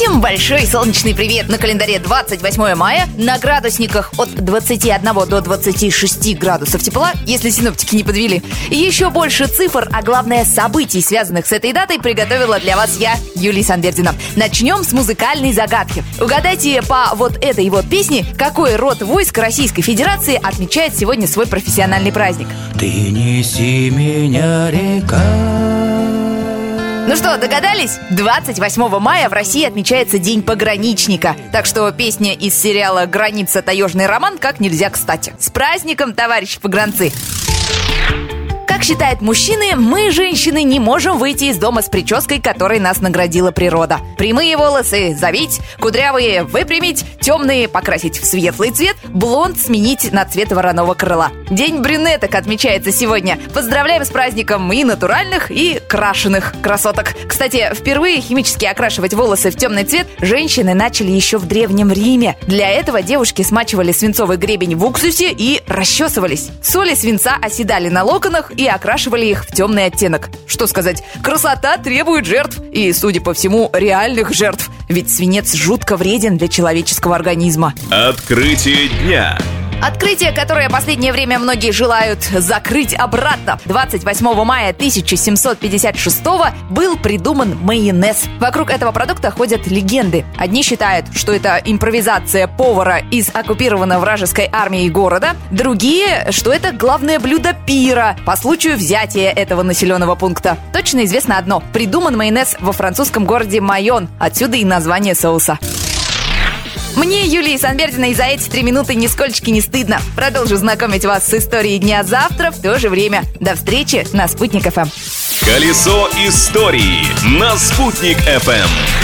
Всем большой солнечный привет! На календаре 28 мая на градусниках от 21 до 26 градусов тепла, если синоптики не подвели. Еще больше цифр, а главное событий, связанных с этой датой, приготовила для вас я, Юлия Санбердина. Начнем с музыкальной загадки. Угадайте по вот этой вот песне, какой род войск Российской Федерации отмечает сегодня свой профессиональный праздник. Ты неси меня, река. Ну что, догадались? 28 мая в России отмечается День пограничника. Так что песня из сериала «Граница. Таежный роман» как нельзя кстати. С праздником, товарищи погранцы! Как считают мужчины, мы, женщины, не можем выйти из дома с прической, которой нас наградила природа. Прямые волосы завить, кудрявые выпрямить, темные покрасить в светлый цвет, блонд сменить на цвет вороного крыла. День брюнеток отмечается сегодня. Поздравляем с праздником и натуральных, и крашеных красоток. Кстати, впервые химически окрашивать волосы в темный цвет женщины начали еще в Древнем Риме. Для этого девушки смачивали свинцовый гребень в уксусе и расчесывались. Соли свинца оседали на локонах и окрашивали их в темный оттенок. Что сказать, красота требует жертв, и, судя по всему, реальных жертв. Ведь свинец жутко вреден для человеческого организма. Открытие дня. Открытие, которое последнее время многие желают закрыть обратно. 28 мая 1756 был придуман майонез. Вокруг этого продукта ходят легенды. Одни считают, что это импровизация повара из оккупированного вражеской армией города. Другие, что это главное блюдо пира по случаю взятия этого населенного пункта. Точно известно одно. Придуман майонез во французском городе Майон. Отсюда и название соуса. Мне, Юлии Санбердиной, за эти три минуты нисколько не стыдно. Продолжу знакомить вас с историей дня завтра в то же время. До встречи на Спутник ФМ. Колесо истории на «Спутник FM.